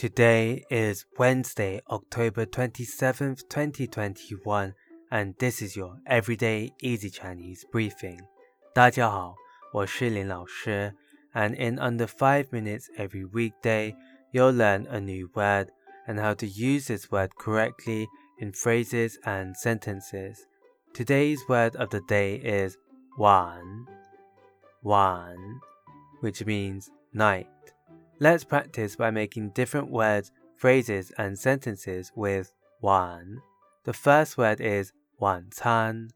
Today is Wednesday, October 27th, 2021, and this is your Everyday Easy Chinese briefing. 大家好，我是林老师, and in under 5 minutes every weekday, you'll learn a new word and how to use this word correctly in phrases and sentences. Today's word of the day is wan, wan, which means night. Let's practice by making different words, phrases, and sentences with wan. The first word is 晚餐,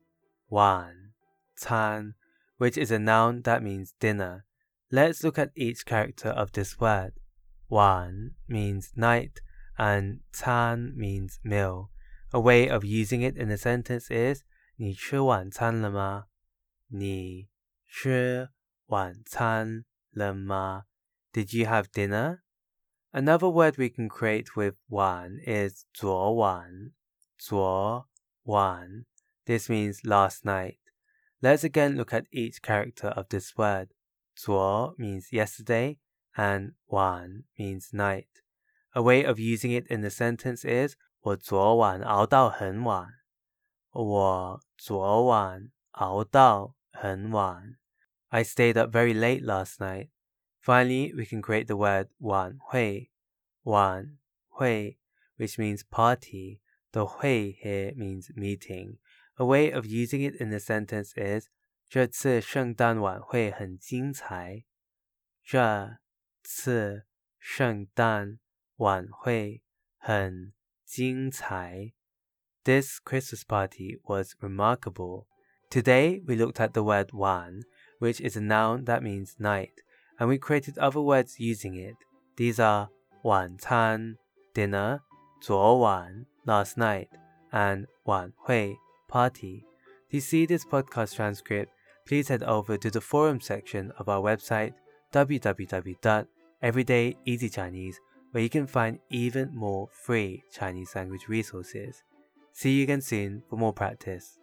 晚餐, which is a noun that means dinner. Let's look at each character of this word. 晚 means night and 餐 means meal. A way of using it in a sentence is 你吃晚餐了吗?你吃晚餐了吗? Did you have dinner? Another word we can create with wan is 昨晚,昨晚. This means last night. Let's again look at each character of this word. 昨 means yesterday and 晚 means night. A way of using it in the sentence is 我昨晚熬到很晚。我昨晚熬到很晚。I stayed up very late last night. Finally, we can create the word 晚会,晚会, which means party. The 会 here means meeting. A way of using it in the sentence is 这次圣诞晚会很精彩。这次圣诞晚会很精彩。This Christmas party was remarkable. Today we looked at the word 晚, which is a noun that means night and we created other words using it. These are 晚餐 dinner, 昨晚 last night, and 晚会 party. To see this podcast transcript, please head over to the forum section of our website www.everydayeasychinese where you can find even more free Chinese language resources. See you again soon for more practice.